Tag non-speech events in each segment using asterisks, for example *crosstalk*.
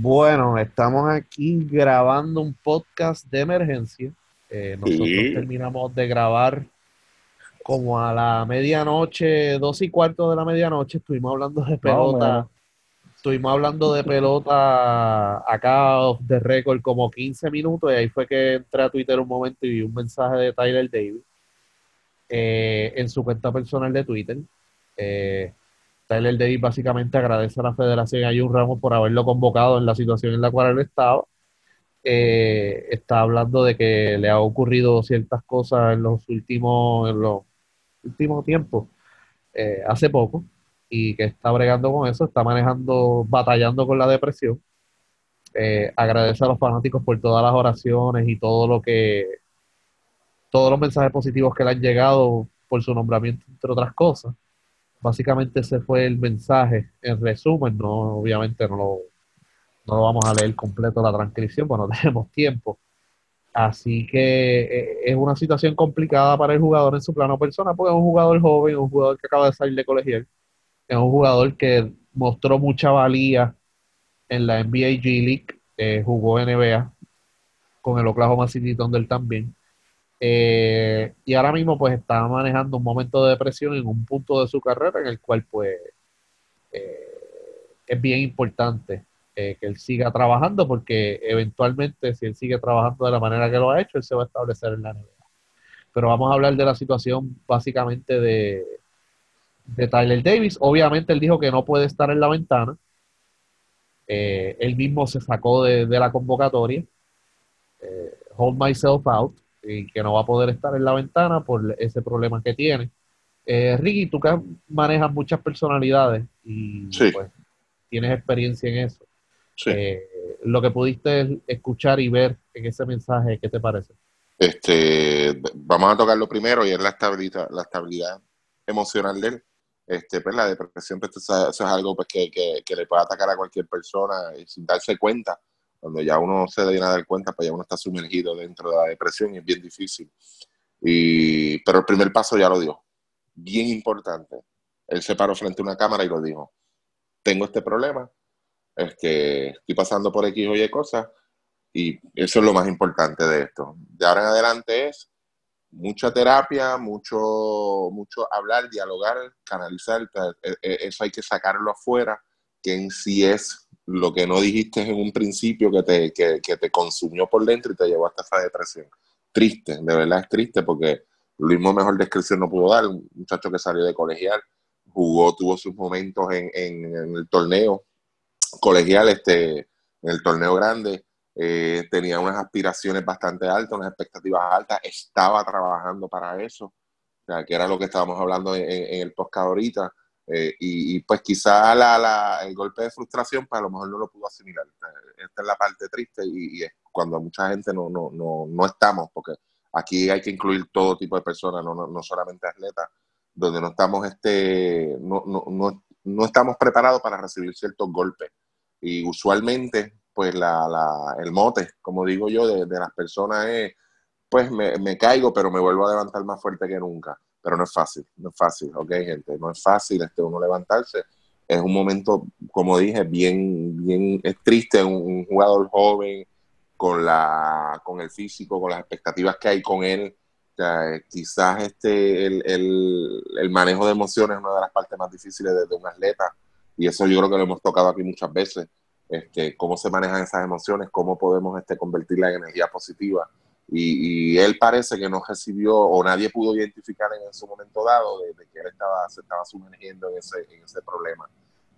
Bueno, estamos aquí grabando un podcast de emergencia. Eh, nosotros terminamos de grabar como a la medianoche, dos y cuarto de la medianoche, estuvimos hablando de pelota. estuvimos hablando de pelota acá de récord como 15 minutos y ahí fue que entré a Twitter un momento y vi un mensaje de Tyler Davis eh, en su cuenta personal de Twitter. Eh, Tyler Davis básicamente agradece a la Federación y a Jun Ramos por haberlo convocado en la situación en la cual él estaba. Eh, está hablando de que le ha ocurrido ciertas cosas en los últimos, en los últimos tiempos, eh, hace poco, y que está bregando con eso, está manejando, batallando con la depresión. Eh, agradece a los fanáticos por todas las oraciones y todo lo que, todos los mensajes positivos que le han llegado por su nombramiento, entre otras cosas básicamente ese fue el mensaje. En resumen, no, obviamente no lo, no lo vamos a leer completo la transcripción, porque no *laughs* tenemos tiempo. Así que eh, es una situación complicada para el jugador en su plano personal, porque es un jugador joven, un jugador que acaba de salir de colegial, es un jugador que mostró mucha valía en la NBA G League, eh, jugó NBA con el Oklahoma City Thunder también. Eh, y ahora mismo pues está manejando un momento de depresión en un punto de su carrera en el cual pues eh, es bien importante eh, que él siga trabajando porque eventualmente si él sigue trabajando de la manera que lo ha hecho, él se va a establecer en la NBA. Pero vamos a hablar de la situación básicamente de, de Tyler Davis. Obviamente él dijo que no puede estar en la ventana. él mismo se sacó de, de la convocatoria. hold myself out y que no va a poder estar en la ventana por ese problema que tiene. Eh, Ricky, tú que manejas muchas personalidades y pues, tienes experiencia en eso. Eh, lo que pudiste escuchar y ver en ese mensaje, ¿qué te parece? Este, vamos a tocar lo primero y es la estabilidad, la estabilidad emocional de él. Este, pues la depresión, pues, eso es algo pues, que, que, le puede atacar a cualquier persona y sin darse cuenta cuando ya uno se viene a dar cuenta, pues ya uno está sumergido dentro de la depresión y es bien difícil. Y, pero el primer paso ya lo dio. Bien importante. Él se paró frente a una cámara y lo dijo. Tengo este problema, es que estoy pasando por X o Y cosas y eso es lo más importante de esto. De ahora en adelante es mucha terapia, mucho, mucho hablar, dialogar, canalizar. E, e, eso hay que sacarlo afuera, que en sí es lo que no dijiste en un principio que te, que, que te consumió por dentro y te llevó hasta esa depresión. Triste, de verdad es triste porque lo mismo mejor descripción no pudo dar. Un muchacho que salió de colegial, jugó, tuvo sus momentos en, en, el torneo colegial, este, en el torneo grande, eh, tenía unas aspiraciones bastante altas, unas expectativas altas, estaba trabajando para eso, o sea, que era lo que estábamos hablando en, el podcast ahorita. Eh, y, pues quizá la, el golpe de frustración, pues a lo mejor no lo pudo asimilar. Esta es la parte triste y, es cuando mucha gente no, no, no, no, estamos, porque aquí hay que incluir todo tipo de personas, no, no, solamente atletas, donde no estamos, este, no, no, no, estamos preparados para recibir ciertos golpes. Y usualmente, pues la, la, el mote, como digo yo, de, las personas es, pues me caigo, pero me vuelvo a levantar más fuerte que nunca pero no es fácil, no es fácil, ok, gente, no es fácil este, uno levantarse. Es un momento, como dije, bien, bien es triste, un, jugador joven con, la, con el físico, con las expectativas que hay con él. quizás este, el, el, el, manejo de emociones es una de las partes más difíciles de, de, un atleta y eso yo creo que lo hemos tocado aquí muchas veces. Este, cómo se manejan esas emociones, cómo podemos este, convertirla en energía positiva y, él parece que no recibió o nadie pudo identificar en su momento dado de, que él estaba, se estaba sumergiendo en ese, en ese problema.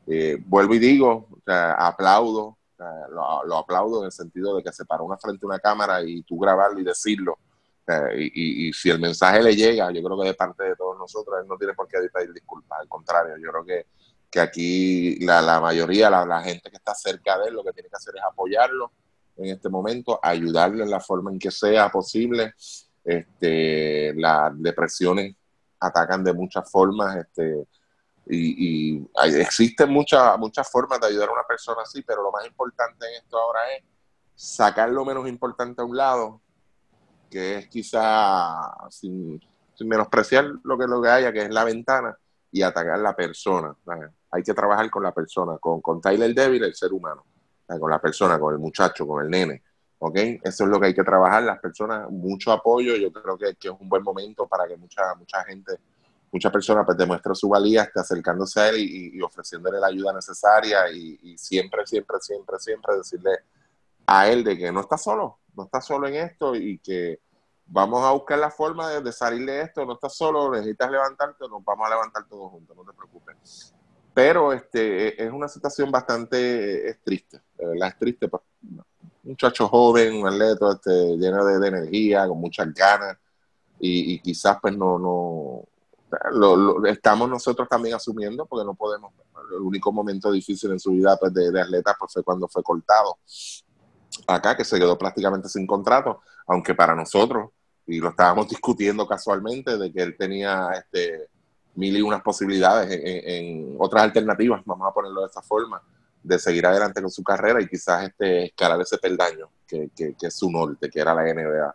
Eh, vuelvo y digo, aplaudo, lo, aplaudo en el sentido de que se paró una frente a una cámara y tú grabarlo y decirlo. y, y, si el mensaje le llega, yo creo que de parte de todos nosotros, él no tiene por qué pedir disculpas, al contrario, yo creo que, que aquí la, la mayoría, la, la gente que está cerca de él, lo que tiene que hacer es apoyarlo en este momento, ayudarle en la forma en que sea posible. Este, las depresiones atacan de muchas formas, este, y, y existen muchas, muchas formas de ayudar a una persona así, pero lo más importante en esto ahora es sacar lo menos importante a un lado, que es quizá sin, menospreciar lo que, lo que haya, que es la ventana, y atacar la persona. Hay que trabajar con la persona, con, con Tyler Devil, el ser humano con la persona, con el muchacho, con el nene. ¿ok? Eso es lo que hay que trabajar, las personas, mucho apoyo, yo creo que, que es un buen momento para que mucha, mucha gente, mucha persona pues demuestre su valía, esté acercándose a él y, ofreciéndole la ayuda necesaria y, siempre, siempre, siempre, siempre decirle a él de que no está solo, no está solo en esto y que vamos a buscar la forma de, salir de esto, no estás solo, necesitas levantarte, nos vamos a levantar todos juntos, no te preocupes. Pero este, es una situación bastante triste, de es triste. Pues, muchacho joven, un atleta este, lleno de, energía, con muchas ganas, y, quizás pues no, no estamos nosotros también asumiendo porque no podemos, el único momento difícil en su vida pues, de, de atleta pues, fue cuando fue cortado acá, que se quedó prácticamente sin contrato, aunque para nosotros, y lo estábamos *laughs* discutiendo casualmente, de que él tenía este, mil y unas posibilidades en, otras alternativas, vamos a ponerlo de esta forma, de seguir adelante con su carrera y quizás este, escalar ese peldaño que, que, es su norte, que era la NBA.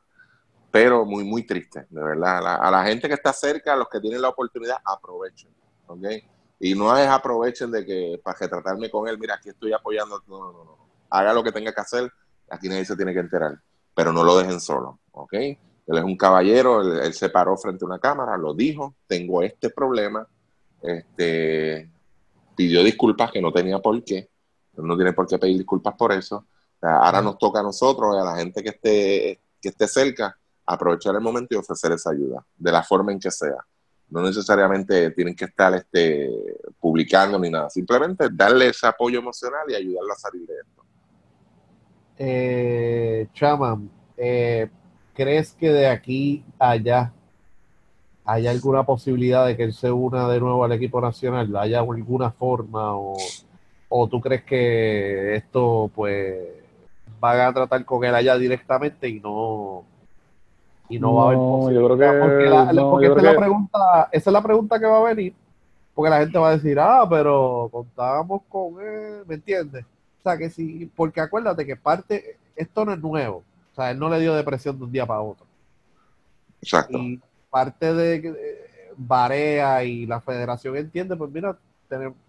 Pero muy, muy triste, de verdad. A la, gente que está cerca, a los que tienen la oportunidad, aprovechen. ¿ok? Y no es aprovechen de que para retratarme con él, mira, aquí estoy apoyando. No, no, no. Haga lo que tenga que hacer, aquí nadie se tiene que enterar. Pero no lo dejen solo, ¿ok? Él es un caballero, él, se paró frente a una cámara, lo dijo, tengo este problema, este, pidió disculpas que no tenía por qué, no tiene por qué pedir disculpas por eso. ahora nos toca a nosotros, a la gente que esté, que esté cerca, aprovechar el momento y ofrecer esa ayuda, de la forma en que sea. No necesariamente tienen que estar este, publicando ni nada, simplemente darle ese apoyo emocional y ayudarla a salir de esto. Eh, Chaman, eh, ¿crees que de aquí a allá hay alguna posibilidad de que él se una de nuevo al equipo nacional? ¿Haya alguna forma o, tú crees que esto pues van a tratar con él allá directamente y no y no, va a haber yo creo que, porque, esa, es la pregunta, esa es la pregunta que va a venir porque la gente va a decir ah pero contábamos con él ¿me entiendes? o sea que sí porque acuérdate que parte esto no es nuevo o sea, él no le dio depresión de un día para otro. Exacto. Y parte de eh, Barea y la federación entiende, pues mira,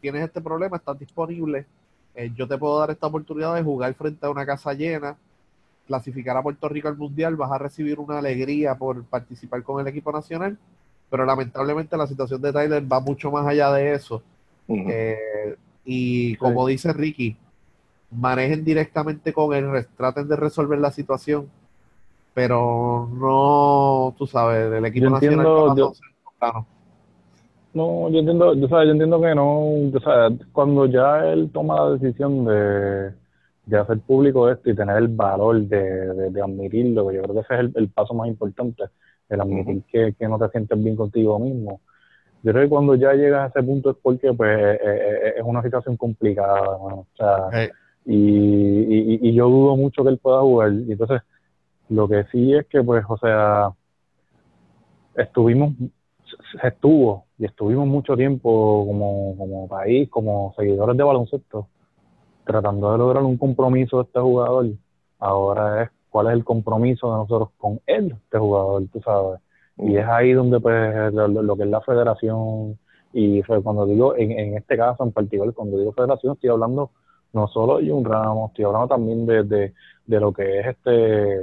tienes este problema, estás disponible, eh, yo te puedo dar esta oportunidad de jugar frente a una casa llena, clasificar a Puerto Rico al Mundial, vas a recibir una alegría por participar con el equipo nacional, pero lamentablemente la situación de Tyler va mucho más allá de eso. Eh, y como dice Ricky, manejen directamente con él, traten de resolver la situación, pero no, tú sabes, el equipo nacional no, yo entiendo, yo, yo entiendo que no, cuando ya él toma la decisión de, de hacer público esto y tener el valor de, de, admitirlo, yo creo que ese es el, paso más importante, el admitir que, que no te sientes bien contigo mismo. Yo creo que cuando ya llegas a ese punto es porque pues eh, eh, eh, es una situación complicada, o sea, y, y, yo dudo mucho que él pueda jugar. Y entonces, lo que sí es que, pues, o sea, estuvimos, se estuvo y estuvimos mucho tiempo como, como país, como seguidores de baloncesto, tratando de lograr un compromiso de este jugador. Ahora es cuál es el compromiso de nosotros con él, este jugador, tú sabes. Y es ahí donde, pues, lo, que es la federación, y cuando digo, en, en este caso en particular, cuando digo federación, estoy hablando no solo de un ramo, estoy hablando también de, de, lo que es este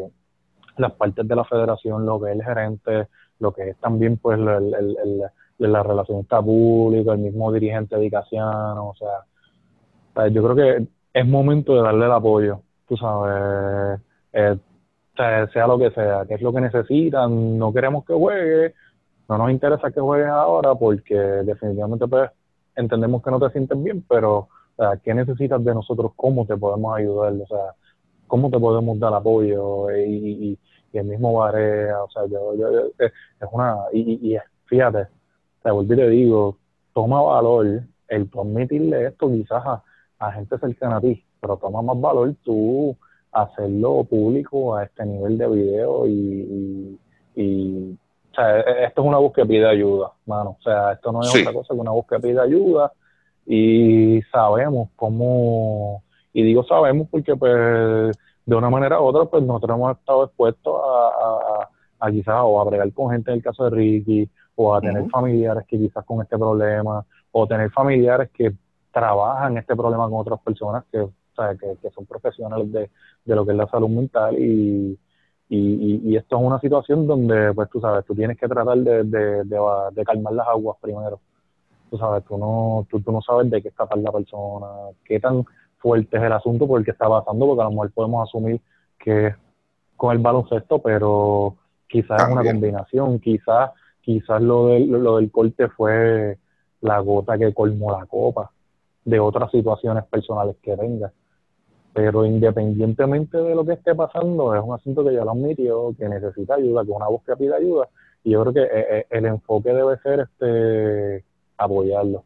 las partes de la federación, lo que es el gerente, lo que es también pues el, el, el, la relación pública, el mismo dirigente de o sea, yo creo que es momento de darle el apoyo, tú sabes, eh, sea, lo que sea, que es lo que necesitan, no queremos que juegue, no nos interesa que juegues ahora porque definitivamente pues entendemos que no te sientes bien, pero o sea, ¿qué necesitas de nosotros? ¿Cómo te podemos ayudar? O sea, ¿cómo te podemos dar apoyo? Y, el mismo Barea, o sea, yo, yo, es una, y, y fíjate, te vuelvo y te digo, toma valor el permitirle esto quizás a, gente cercana a ti, pero toma más valor tú hacerlo público a este nivel de video y, y, o sea, e, esto es una búsqueda que pide ayuda, mano. O sea, esto no es otra cosa que una búsqueda que pide ayuda y sabemos cómo, y digo sabemos porque pues de una manera u otra pues nosotros hemos estado expuestos a, a, quizás o a bregar con gente en el caso de Ricky o a tener familiares que quizás con este problema o tener familiares que trabajan este problema con otras personas que sea, que, que son profesionales de, de lo que es la salud mental y, y, y, esto es una situación donde, pues tú sabes, tú tienes que tratar de, de, de, calmar las aguas primero. Tú sabes, tú no, tú, tú no sabes de qué está la persona, qué tan fuerte es el asunto por el que está pasando, porque a lo mejor podemos asumir que con el baloncesto, pero quizás es una combinación, quizás quizás lo del, lo del corte fue la gota que colmó la copa de otras situaciones personales que venga. Pero independientemente de lo que esté pasando, es un asunto que ya lo admitió, que necesita ayuda, que una voz que pide ayuda. Y yo creo que eh, eh, el enfoque debe ser este apoyarlo.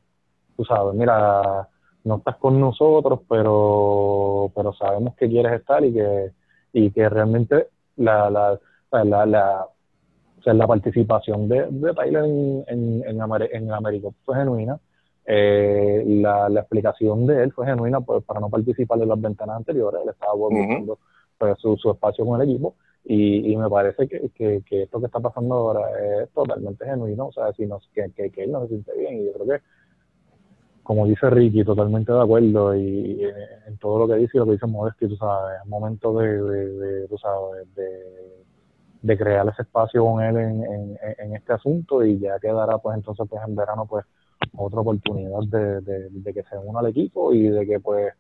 Tú sabes, mira, no estás con nosotros, pero pero sabemos que quieres estar y que y que realmente la la, la, la, la participación de, de Tyler en, en, en, en América fue genuina eh, la, la, explicación de él fue genuina pues, para no participar en las ventanas anteriores. Él estaba buscando pues, su, su, espacio con el equipo y, y me parece que, que, esto que está pasando ahora es totalmente genuino. O sea, si no, que, que, él no se siente bien. Y yo creo que, como dice Ricky, totalmente de acuerdo y, en todo lo que dice y lo que dice Modesti, tú sabes, es momento de, de, de sabes, de, crear ese espacio con él en, en, este asunto y ya quedará pues entonces pues en verano pues otra oportunidad de, de, que se una al equipo y de que pues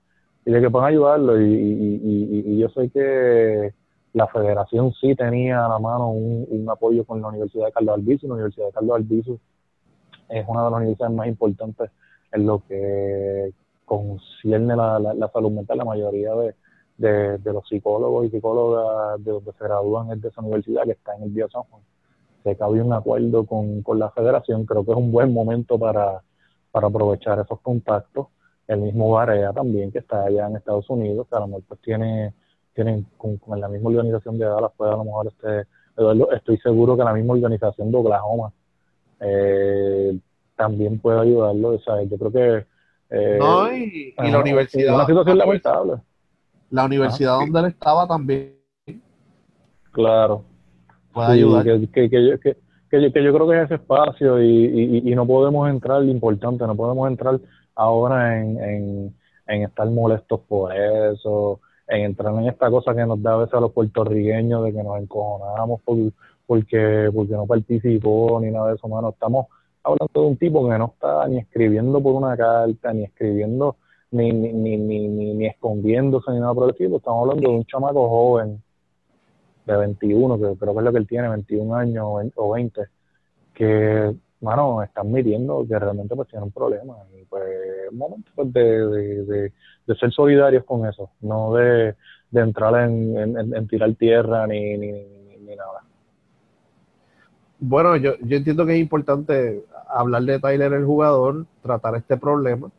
y de que puedan ayudarlo y, y, y, yo sé que la federación sí tenía a la mano un, un apoyo con la Universidad de Carlos Albizu. La Universidad de Carlos Albizu es una de las universidades más importantes en lo que concierne la, la, salud mental. La mayoría de, de, los psicólogos y psicólogas de donde se gradúan es de esa universidad que está en el Día San Juan. Que había un acuerdo con, con la federación, creo que es un buen momento para, para aprovechar esos contactos. El mismo Barea también, que está allá en Estados Unidos, que a lo mejor pues tiene, tienen con, la misma organización de Dallas, puede a lo mejor este, estoy seguro que la misma organización de Oklahoma eh, también puede ayudarlo. O sea, yo creo que... Eh, no, y, la universidad... Una situación lamentable. La universidad donde él estaba también. Claro, que, que, que, que, que, yo, que yo creo que es ese espacio y, y, no podemos entrar, lo importante, no podemos entrar ahora en, en, en estar molestos por eso, en entrar en esta cosa que nos da a veces a los puertorriqueños de que nos encojonamos por, porque, porque no participó ni nada de eso, mano. Estamos hablando de un tipo que no está ni escribiendo por una carta, ni escribiendo, ni, ni, ni, ni, ni, escondiéndose, ni nada por el tipo. Estamos hablando de un chamaco joven de 21, que creo que es lo que él tiene, 21 años o 20, que, mano, están midiendo que realmente pues tienen un problema. Y pues es momento pues, de, de, de, ser solidarios con eso, no de, de entrar en, en, tirar tierra ni, ni, ni, nada. Bueno, yo, yo entiendo que es importante hablar de Tyler el jugador, tratar este problema,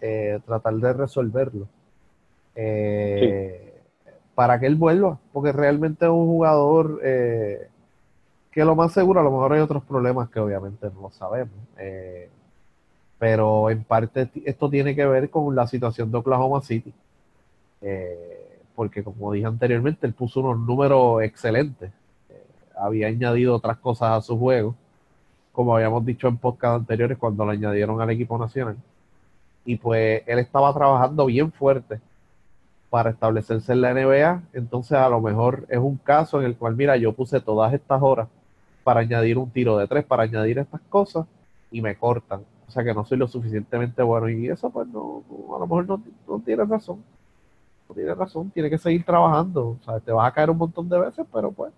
eh, tratar de resolverlo. Eh, para que él vuelva, porque realmente es un jugador eh, que lo más seguro, a lo mejor hay otros problemas que obviamente no lo sabemos, eh, pero en parte esto tiene que ver con la situación de Oklahoma City, eh, porque como dije anteriormente, él puso unos números excelentes, había añadido otras cosas a su juego, como habíamos dicho en podcast anteriores cuando lo añadieron al equipo nacional, y pues él estaba trabajando bien fuerte para establecerse en la NBA, entonces a lo mejor es un caso en el cual, mira, yo puse todas estas horas para añadir un tiro de tres, para añadir estas cosas, y me cortan. O sea que no soy lo suficientemente bueno. Y eso, pues, no, a lo mejor no, tiene razón. No tiene razón, tiene que seguir trabajando. O sea, te vas a caer un montón de veces, pero pues,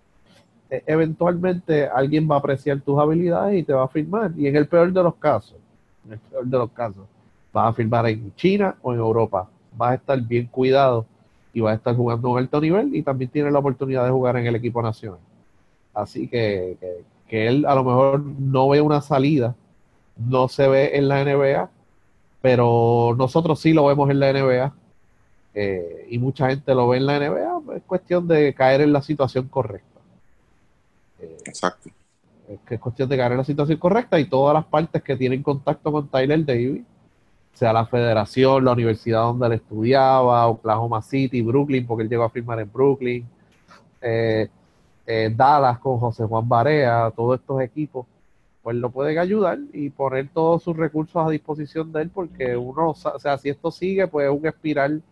e, eventualmente alguien va a apreciar tus habilidades y te va a firmar. Y en el peor de los casos, en el peor de los casos, vas a firmar en China o en Europa vas a estar bien cuidado y vas a estar jugando a un alto nivel y también tiene la oportunidad de jugar en el equipo nacional. Así que, que, él a lo mejor no ve una salida, no se ve en la NBA, pero nosotros sí lo vemos en la NBA eh, y mucha gente lo ve en la NBA. Es cuestión de caer en la situación correcta. Eh, Exacto. Es que es cuestión de caer en la situación correcta y todas las partes que tienen contacto con Tyler Davis sea la federación, la universidad donde él estudiaba, Oklahoma City, Brooklyn, porque él llegó a firmar en Brooklyn, eh, eh, Dallas con José Juan Barea, todos estos equipos, pues lo pueden ayudar y poner todos sus recursos a disposición de él, porque uno, o sea, si esto sigue, pues es un espiral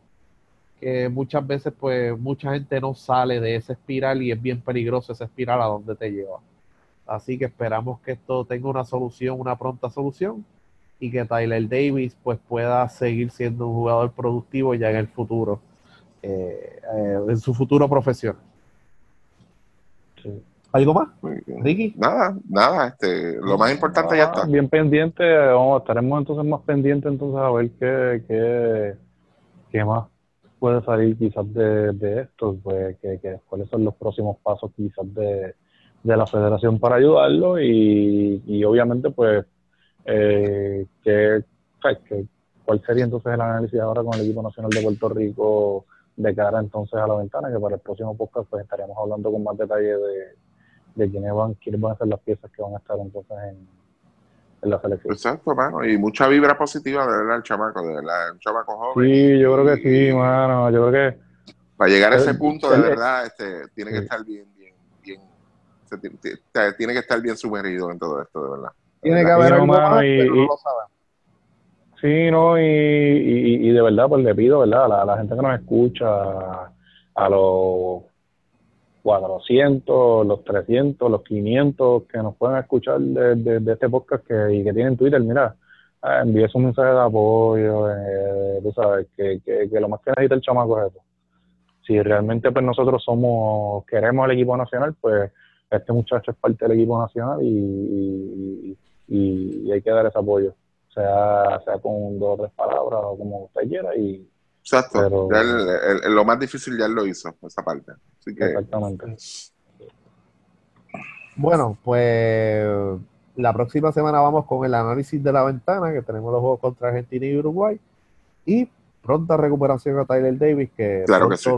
que muchas veces pues mucha gente no sale de esa espiral y es bien peligroso esa espiral a donde te lleva. Así que esperamos que esto tenga una solución, una pronta solución y que Tyler Davis pues pueda seguir siendo un jugador productivo ya en el futuro, eh, eh, en su futuro profesional. ¿Algo más? Ricky. Nada, nada, este, lo más importante ya está. Bien pendiente, vamos, estaremos entonces más pendientes entonces a ver qué, qué, qué más puede salir quizás de, de esto, pues que, que, cuáles son los próximos pasos quizás de, de la federación para ayudarlo y, y obviamente pues eh, que, que, cuál sería entonces el análisis ahora con el equipo nacional de Puerto Rico de cara entonces a la ventana, que para el próximo podcast pues estaríamos hablando con más detalle de, de quiénes van, quiénes van a ser las piezas que van a estar entonces en, en la selección. Exacto, mano, y mucha vibra positiva de verdad el chamaco, de verdad, un chamaco joven. Sí, yo creo que sí, mano, yo creo que para llegar a ese punto de verdad este, tiene que estar bien, bien, bien, tiene que estar bien sumergido en todo esto, de verdad. Tiene que haber algo más, pero no lo Sí, no, y, y, y, de verdad, pues le pido, ¿verdad? A la, la gente que nos escucha, a los 400, los 300, los 500 que nos pueden escuchar de, de, este podcast que, y que tienen Twitter, mira, eh, envíe un mensaje de apoyo, eh, tú sabes, que, que, lo más que necesita el chamaco es eso. Si realmente pues nosotros somos, queremos el equipo nacional, pues este muchacho es parte del equipo nacional y, y hay que dar ese apoyo sea, sea con dos o tres palabras o como usted quiera. Y, Exacto, lo más difícil ya lo hizo, esa parte. Exactamente. Bueno, pues la próxima semana vamos con el análisis de la ventana, que tenemos los juegos contra Argentina y Uruguay, y pronta recuperación a Tyler Davis, que, claro que sí.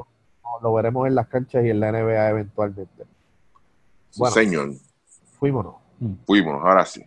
lo veremos en las canchas y en la NBA eventualmente. Bueno, señor. Fuímonos. Fuimos, ahora sí.